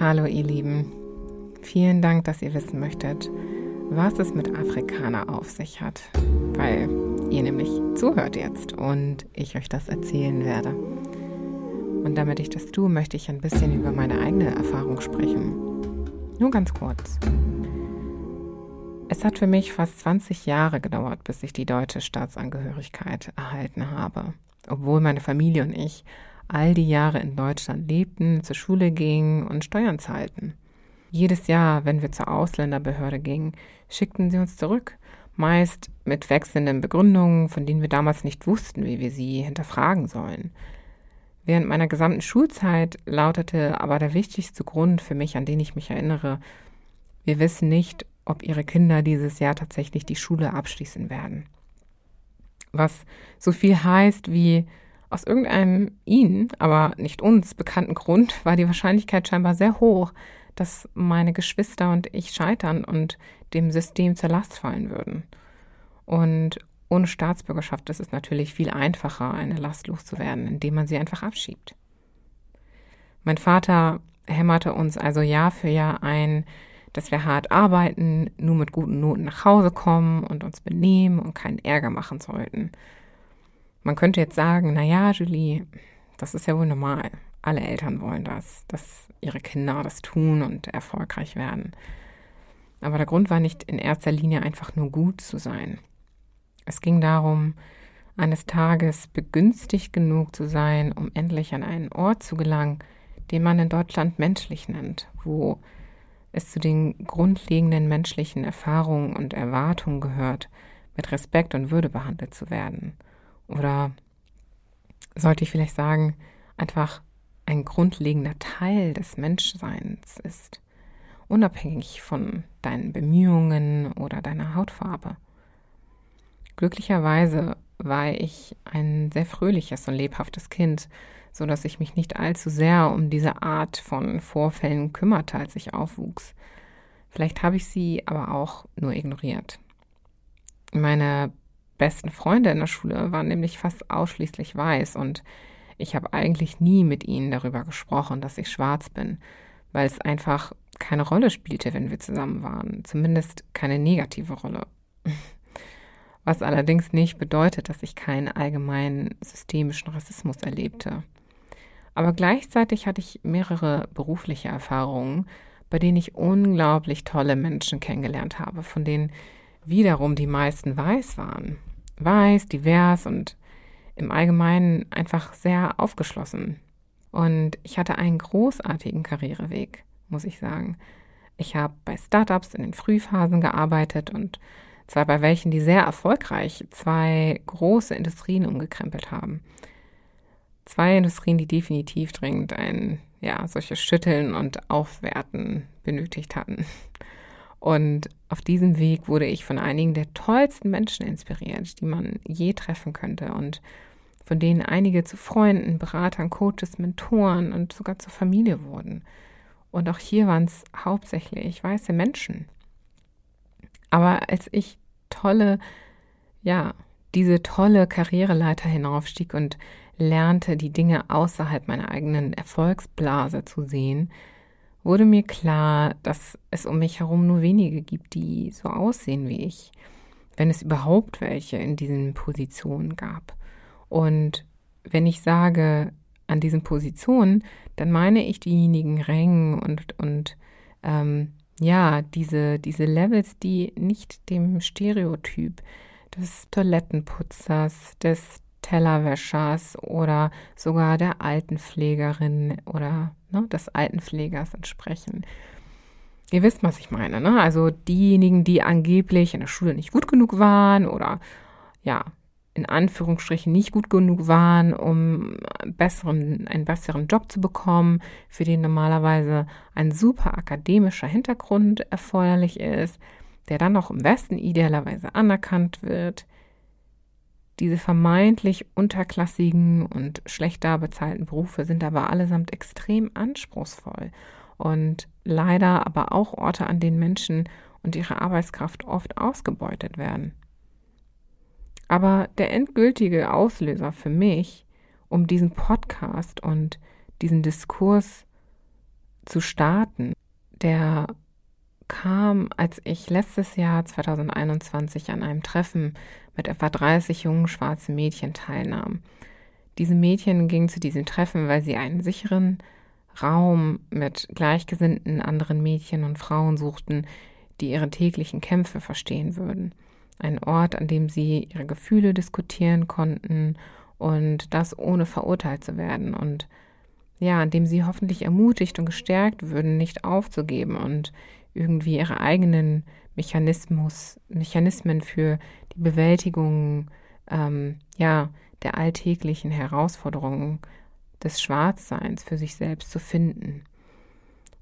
Hallo ihr Lieben, vielen Dank, dass ihr wissen möchtet, was es mit Afrikaner auf sich hat, weil ihr nämlich zuhört jetzt und ich euch das erzählen werde. Und damit ich das tue, möchte ich ein bisschen über meine eigene Erfahrung sprechen. Nur ganz kurz. Es hat für mich fast 20 Jahre gedauert, bis ich die deutsche Staatsangehörigkeit erhalten habe, obwohl meine Familie und ich all die Jahre in Deutschland lebten, zur Schule gingen und Steuern zahlten. Jedes Jahr, wenn wir zur Ausländerbehörde gingen, schickten sie uns zurück, meist mit wechselnden Begründungen, von denen wir damals nicht wussten, wie wir sie hinterfragen sollen. Während meiner gesamten Schulzeit lautete aber der wichtigste Grund für mich, an den ich mich erinnere, wir wissen nicht, ob ihre Kinder dieses Jahr tatsächlich die Schule abschließen werden. Was so viel heißt wie aus irgendeinem Ihnen, aber nicht uns bekannten Grund war die Wahrscheinlichkeit scheinbar sehr hoch, dass meine Geschwister und ich scheitern und dem System zur Last fallen würden. Und ohne Staatsbürgerschaft ist es natürlich viel einfacher, eine Last loszuwerden, indem man sie einfach abschiebt. Mein Vater hämmerte uns also Jahr für Jahr ein, dass wir hart arbeiten, nur mit guten Noten nach Hause kommen und uns benehmen und keinen Ärger machen sollten. Man könnte jetzt sagen, na ja, Julie, das ist ja wohl normal. Alle Eltern wollen das, dass ihre Kinder das tun und erfolgreich werden. Aber der Grund war nicht in erster Linie einfach nur gut zu sein. Es ging darum, eines Tages begünstigt genug zu sein, um endlich an einen Ort zu gelangen, den man in Deutschland menschlich nennt, wo es zu den grundlegenden menschlichen Erfahrungen und Erwartungen gehört, mit Respekt und Würde behandelt zu werden – oder sollte ich vielleicht sagen, einfach ein grundlegender Teil des Menschseins ist, unabhängig von deinen Bemühungen oder deiner Hautfarbe. Glücklicherweise war ich ein sehr fröhliches und lebhaftes Kind, so dass ich mich nicht allzu sehr um diese Art von Vorfällen kümmerte, als ich aufwuchs. Vielleicht habe ich sie aber auch nur ignoriert. Meine besten Freunde in der Schule waren nämlich fast ausschließlich weiß und ich habe eigentlich nie mit ihnen darüber gesprochen, dass ich schwarz bin, weil es einfach keine Rolle spielte, wenn wir zusammen waren, zumindest keine negative Rolle. Was allerdings nicht bedeutet, dass ich keinen allgemeinen systemischen Rassismus erlebte. Aber gleichzeitig hatte ich mehrere berufliche Erfahrungen, bei denen ich unglaublich tolle Menschen kennengelernt habe, von denen wiederum die meisten weiß waren weiß, divers und im Allgemeinen einfach sehr aufgeschlossen. Und ich hatte einen großartigen Karriereweg, muss ich sagen. Ich habe bei Startups in den Frühphasen gearbeitet und zwar bei welchen, die sehr erfolgreich zwei große Industrien umgekrempelt haben. Zwei Industrien, die definitiv dringend ein, ja, solches Schütteln und Aufwerten benötigt hatten. Und auf diesem Weg wurde ich von einigen der tollsten Menschen inspiriert, die man je treffen könnte und von denen einige zu Freunden, Beratern, Coaches, Mentoren und sogar zur Familie wurden. Und auch hier waren es hauptsächlich weiße Menschen. Aber als ich tolle, ja, diese tolle Karriereleiter hinaufstieg und lernte, die Dinge außerhalb meiner eigenen Erfolgsblase zu sehen, wurde mir klar, dass es um mich herum nur wenige gibt, die so aussehen wie ich, wenn es überhaupt welche in diesen Positionen gab. Und wenn ich sage an diesen Positionen, dann meine ich diejenigen Rängen und, und ähm, ja, diese, diese Levels, die nicht dem Stereotyp des Toilettenputzers, des Tellerwäschers oder sogar der Altenpflegerin oder ne, des Altenpflegers entsprechen. Ihr wisst, was ich meine, ne? Also diejenigen, die angeblich in der Schule nicht gut genug waren oder ja, in Anführungsstrichen nicht gut genug waren, um besseren, einen besseren Job zu bekommen, für den normalerweise ein super akademischer Hintergrund erforderlich ist, der dann auch im Westen idealerweise anerkannt wird, diese vermeintlich unterklassigen und schlechter bezahlten Berufe sind aber allesamt extrem anspruchsvoll und leider aber auch Orte, an denen Menschen und ihre Arbeitskraft oft ausgebeutet werden. Aber der endgültige Auslöser für mich, um diesen Podcast und diesen Diskurs zu starten, der kam, als ich letztes Jahr 2021 an einem Treffen mit etwa 30 jungen schwarzen Mädchen teilnahm. Diese Mädchen gingen zu diesem Treffen, weil sie einen sicheren Raum mit gleichgesinnten anderen Mädchen und Frauen suchten, die ihre täglichen Kämpfe verstehen würden. Ein Ort, an dem sie ihre Gefühle diskutieren konnten und das ohne verurteilt zu werden und ja, an dem sie hoffentlich ermutigt und gestärkt würden, nicht aufzugeben und irgendwie ihre eigenen Mechanismus, Mechanismen für die Bewältigung ähm, ja, der alltäglichen Herausforderungen des Schwarzseins für sich selbst zu finden.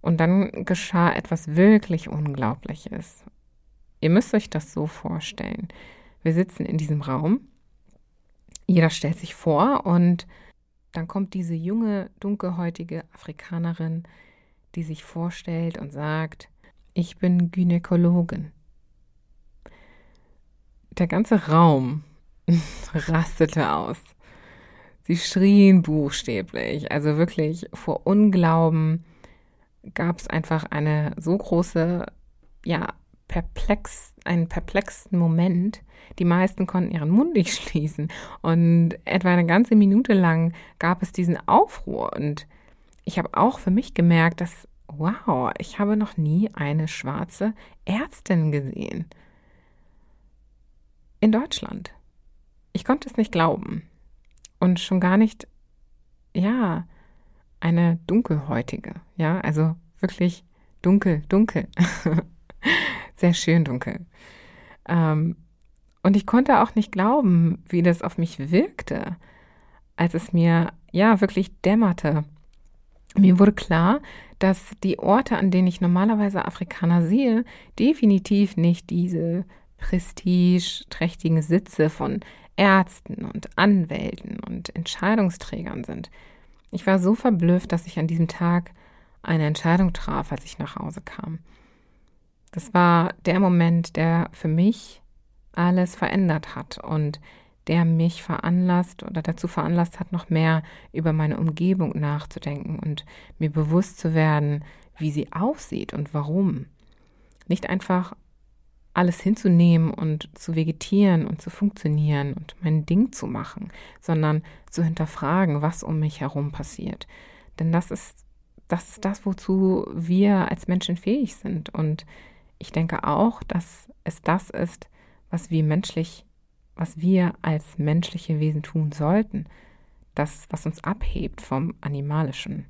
Und dann geschah etwas wirklich Unglaubliches. Ihr müsst euch das so vorstellen. Wir sitzen in diesem Raum, jeder stellt sich vor und dann kommt diese junge, dunkelhäutige Afrikanerin, die sich vorstellt und sagt, ich bin Gynäkologin. Der ganze Raum rastete aus. Sie schrien buchstäblich. Also wirklich vor Unglauben gab es einfach eine so große, ja, perplex, einen perplexen Moment. Die meisten konnten ihren Mund nicht schließen. Und etwa eine ganze Minute lang gab es diesen Aufruhr. Und ich habe auch für mich gemerkt, dass, wow, ich habe noch nie eine schwarze Ärztin gesehen. In Deutschland. Ich konnte es nicht glauben. Und schon gar nicht, ja, eine dunkelhäutige. Ja, also wirklich dunkel, dunkel. Sehr schön dunkel. Ähm, und ich konnte auch nicht glauben, wie das auf mich wirkte, als es mir ja wirklich dämmerte. Mir wurde klar, dass die Orte, an denen ich normalerweise Afrikaner sehe, definitiv nicht diese prestigeträchtigen Sitze von Ärzten und Anwälten und Entscheidungsträgern sind. Ich war so verblüfft, dass ich an diesem Tag eine Entscheidung traf, als ich nach Hause kam. Das war der Moment, der für mich alles verändert hat und der mich veranlasst oder dazu veranlasst hat, noch mehr über meine Umgebung nachzudenken und mir bewusst zu werden, wie sie aussieht und warum. Nicht einfach alles hinzunehmen und zu vegetieren und zu funktionieren und mein Ding zu machen, sondern zu hinterfragen, was um mich herum passiert. Denn das ist das, ist das wozu wir als Menschen fähig sind. Und ich denke auch, dass es das ist, was wir menschlich, was wir als menschliche Wesen tun sollten. Das, was uns abhebt vom Animalischen.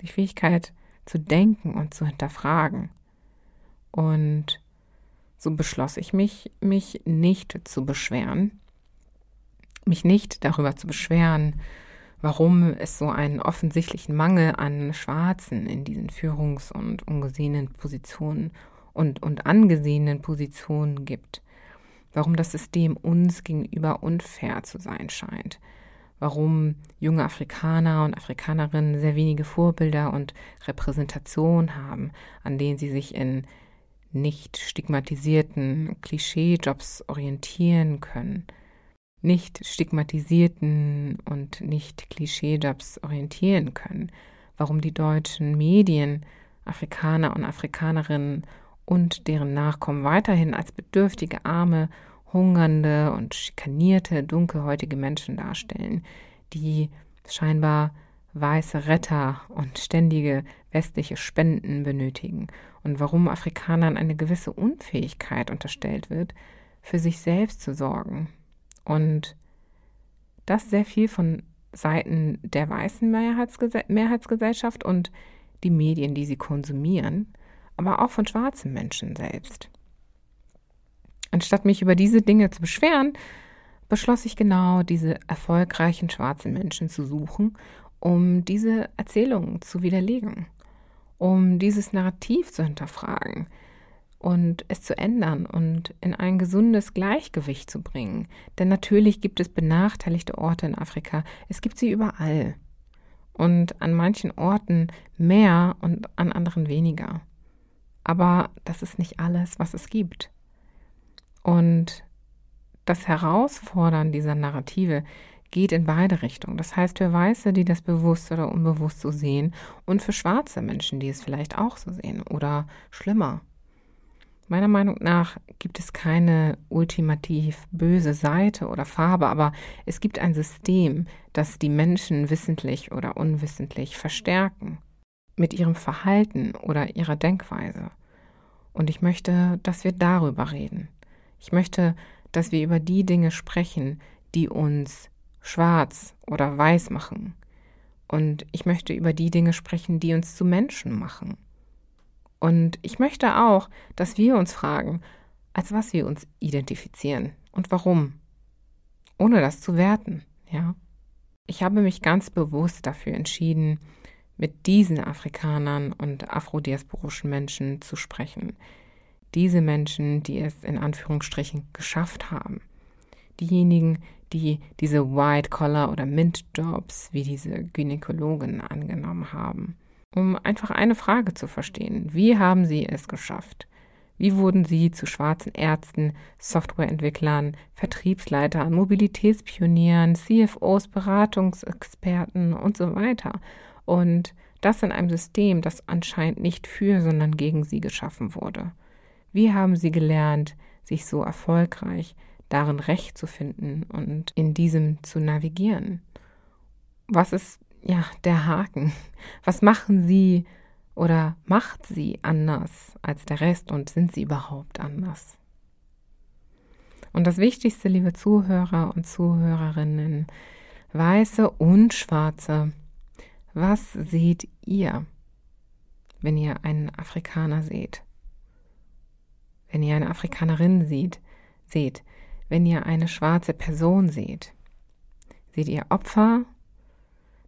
Die Fähigkeit zu denken und zu hinterfragen. Und so beschloss ich mich, mich nicht zu beschweren, mich nicht darüber zu beschweren, warum es so einen offensichtlichen Mangel an Schwarzen in diesen Führungs- und ungesehenen Positionen und, und angesehenen Positionen gibt, warum das System uns gegenüber unfair zu sein scheint, warum junge Afrikaner und Afrikanerinnen sehr wenige Vorbilder und Repräsentation haben, an denen sie sich in nicht stigmatisierten Klischeejobs orientieren können, nicht stigmatisierten und nicht Klischeejobs orientieren können, warum die deutschen Medien Afrikaner und Afrikanerinnen und deren Nachkommen weiterhin als bedürftige, arme, hungernde und schikanierte, dunkelhäutige Menschen darstellen, die scheinbar weiße Retter und ständige westliche Spenden benötigen und warum Afrikanern eine gewisse Unfähigkeit unterstellt wird, für sich selbst zu sorgen. Und das sehr viel von Seiten der weißen Mehrheitsgese Mehrheitsgesellschaft und die Medien, die sie konsumieren, aber auch von schwarzen Menschen selbst. Anstatt mich über diese Dinge zu beschweren, beschloss ich genau diese erfolgreichen schwarzen Menschen zu suchen um diese Erzählungen zu widerlegen, um dieses Narrativ zu hinterfragen und es zu ändern und in ein gesundes Gleichgewicht zu bringen. Denn natürlich gibt es benachteiligte Orte in Afrika. Es gibt sie überall. Und an manchen Orten mehr und an anderen weniger. Aber das ist nicht alles, was es gibt. Und das Herausfordern dieser Narrative geht in beide Richtungen. Das heißt für Weiße, die das bewusst oder unbewusst so sehen und für schwarze Menschen, die es vielleicht auch so sehen oder schlimmer. Meiner Meinung nach gibt es keine ultimativ böse Seite oder Farbe, aber es gibt ein System, das die Menschen wissentlich oder unwissentlich verstärken mit ihrem Verhalten oder ihrer Denkweise. Und ich möchte, dass wir darüber reden. Ich möchte, dass wir über die Dinge sprechen, die uns schwarz oder weiß machen. Und ich möchte über die Dinge sprechen, die uns zu Menschen machen. Und ich möchte auch, dass wir uns fragen, als was wir uns identifizieren und warum. Ohne das zu werten, ja. Ich habe mich ganz bewusst dafür entschieden, mit diesen Afrikanern und afrodiasporischen Menschen zu sprechen. Diese Menschen, die es in Anführungsstrichen geschafft haben. Diejenigen, die diese White-Collar- oder Mint-Jobs wie diese Gynäkologin angenommen haben. Um einfach eine Frage zu verstehen. Wie haben sie es geschafft? Wie wurden sie zu schwarzen Ärzten, Softwareentwicklern, Vertriebsleitern, Mobilitätspionieren, CFOs, Beratungsexperten und so weiter? Und das in einem System, das anscheinend nicht für, sondern gegen sie geschaffen wurde. Wie haben sie gelernt, sich so erfolgreich darin Recht zu finden und in diesem zu navigieren? Was ist ja der Haken? Was machen sie oder macht sie anders als der Rest und sind sie überhaupt anders? Und das Wichtigste, liebe Zuhörer und Zuhörerinnen, weiße und schwarze, was seht ihr, wenn ihr einen Afrikaner seht? Wenn ihr eine Afrikanerin seht, seht, wenn ihr eine schwarze Person seht? Seht ihr Opfer,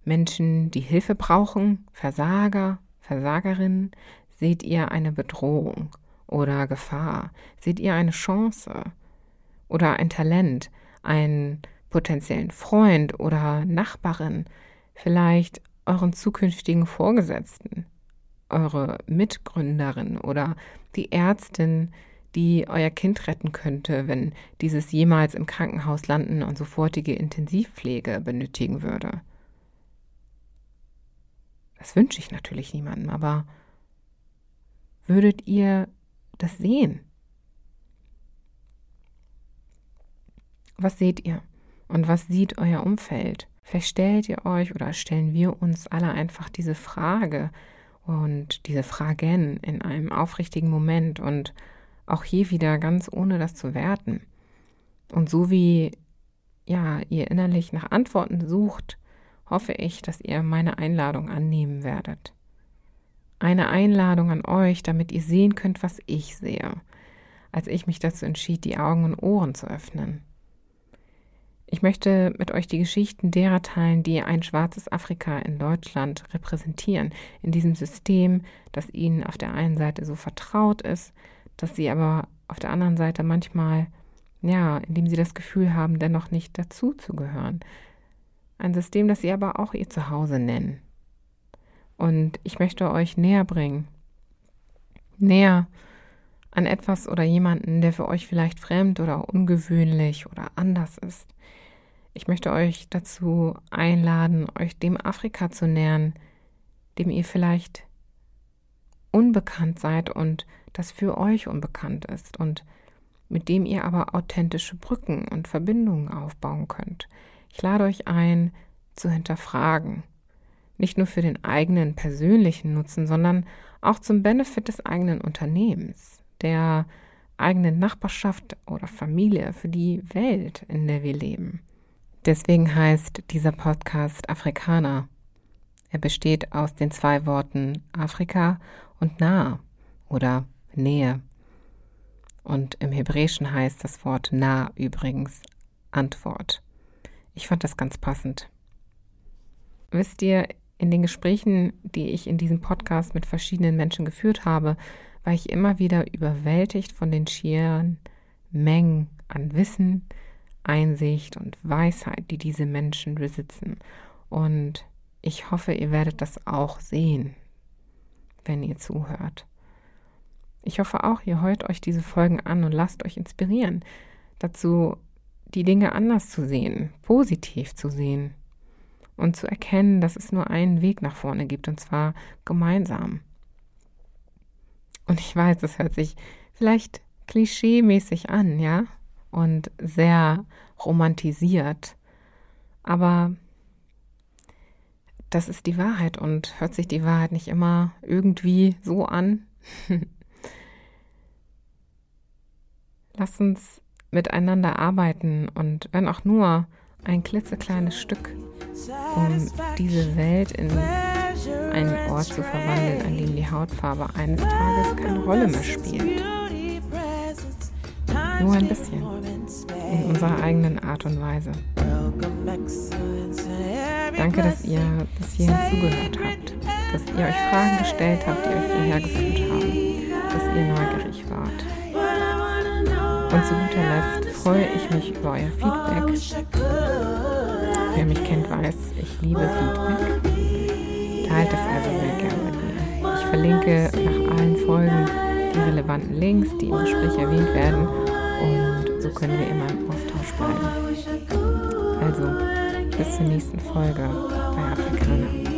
Menschen, die Hilfe brauchen, Versager, Versagerinnen? Seht ihr eine Bedrohung oder Gefahr? Seht ihr eine Chance oder ein Talent, einen potenziellen Freund oder Nachbarin, vielleicht euren zukünftigen Vorgesetzten, eure Mitgründerin oder die Ärztin, die euer Kind retten könnte, wenn dieses jemals im Krankenhaus landen und sofortige Intensivpflege benötigen würde. Das wünsche ich natürlich niemandem, aber würdet ihr das sehen? Was seht ihr? Und was sieht euer Umfeld? Vielleicht stellt ihr euch oder stellen wir uns alle einfach diese Frage und diese Fragen in einem aufrichtigen Moment und auch hier wieder ganz ohne das zu werten. Und so wie ja, ihr innerlich nach Antworten sucht, hoffe ich, dass ihr meine Einladung annehmen werdet. Eine Einladung an euch, damit ihr sehen könnt, was ich sehe, als ich mich dazu entschied, die Augen und Ohren zu öffnen. Ich möchte mit euch die Geschichten derer teilen, die ein schwarzes Afrika in Deutschland repräsentieren, in diesem System, das ihnen auf der einen Seite so vertraut ist, dass sie aber auf der anderen Seite manchmal, ja, indem sie das Gefühl haben, dennoch nicht dazu zu gehören. Ein System, das sie aber auch ihr Zuhause nennen. Und ich möchte euch näher bringen, näher an etwas oder jemanden, der für euch vielleicht fremd oder ungewöhnlich oder anders ist. Ich möchte euch dazu einladen, euch dem Afrika zu nähern, dem ihr vielleicht unbekannt seid und das für euch unbekannt ist und mit dem ihr aber authentische Brücken und Verbindungen aufbauen könnt. Ich lade euch ein, zu hinterfragen. Nicht nur für den eigenen persönlichen Nutzen, sondern auch zum Benefit des eigenen Unternehmens, der eigenen Nachbarschaft oder Familie, für die Welt, in der wir leben. Deswegen heißt dieser Podcast Afrikaner. Er besteht aus den zwei Worten Afrika und nah oder Nähe. Und im Hebräischen heißt das Wort nah übrigens Antwort. Ich fand das ganz passend. Wisst ihr, in den Gesprächen, die ich in diesem Podcast mit verschiedenen Menschen geführt habe, war ich immer wieder überwältigt von den schieren Mengen an Wissen, Einsicht und Weisheit, die diese Menschen besitzen. Und ich hoffe, ihr werdet das auch sehen, wenn ihr zuhört. Ich hoffe auch, ihr hört euch diese Folgen an und lasst euch inspirieren, dazu die Dinge anders zu sehen, positiv zu sehen und zu erkennen, dass es nur einen Weg nach vorne gibt und zwar gemeinsam. Und ich weiß, das hört sich vielleicht klischeemäßig an, ja, und sehr romantisiert, aber das ist die Wahrheit und hört sich die Wahrheit nicht immer irgendwie so an. Lass uns miteinander arbeiten und wenn auch nur ein klitzekleines Stück, um diese Welt in einen Ort zu verwandeln, an dem die Hautfarbe eines Tages keine Rolle mehr spielt. Nur ein bisschen. In unserer eigenen Art und Weise. Danke, dass ihr bis hierhin zugehört habt, dass ihr euch Fragen gestellt habt, die euch hierher geführt haben, dass ihr neugierig wart. Und zu guter Letzt freue ich mich über euer Feedback. Wer mich kennt, weiß, ich liebe Feedback. Teilt es also sehr gerne mit mir. Ich verlinke nach allen Folgen die relevanten Links, die im Gespräch erwähnt werden. Und so können wir immer im Austausch bleiben. Also, bis zur nächsten Folge bei Afrikaner.